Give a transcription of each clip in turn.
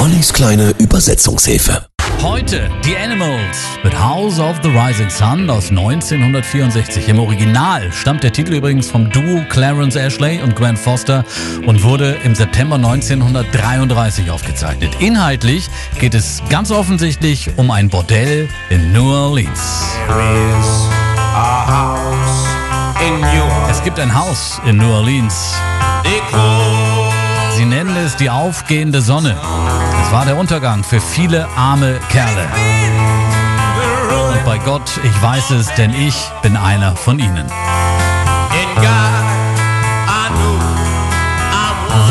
Ollis kleine Übersetzungshilfe. Heute die Animals mit House of the Rising Sun aus 1964. Im Original stammt der Titel übrigens vom Duo Clarence Ashley und Grant Foster und wurde im September 1933 aufgezeichnet. Inhaltlich geht es ganz offensichtlich um ein Bordell in New Orleans. Es gibt ein Haus in New Orleans. Sie nennen es die aufgehende Sonne. War der Untergang für viele arme Kerle. Und bei Gott, ich weiß es, denn ich bin einer von ihnen.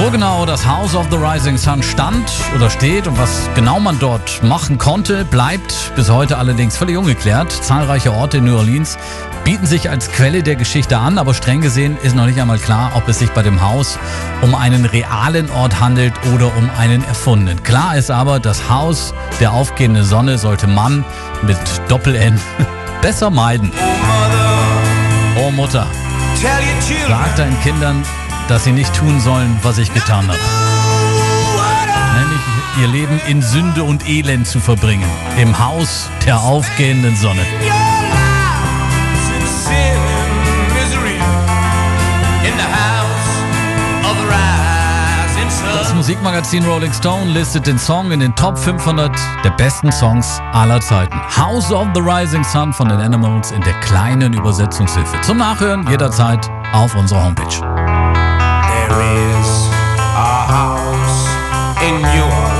Wo genau das House of the Rising Sun stand oder steht und was genau man dort machen konnte, bleibt bis heute allerdings völlig ungeklärt. Zahlreiche Orte in New Orleans bieten sich als Quelle der Geschichte an, aber streng gesehen ist noch nicht einmal klar, ob es sich bei dem Haus um einen realen Ort handelt oder um einen erfundenen. Klar ist aber, das Haus der aufgehenden Sonne sollte man mit Doppel-N besser meiden. Oh Mutter, sag deinen Kindern, dass sie nicht tun sollen, was ich getan habe. Nämlich ihr Leben in Sünde und Elend zu verbringen. Im Haus der aufgehenden Sonne. Das Musikmagazin Rolling Stone listet den Song in den Top 500 der besten Songs aller Zeiten. House of the Rising Sun von den Animals in der kleinen Übersetzungshilfe. Zum Nachhören jederzeit auf unserer Homepage. There is a house in New Orleans.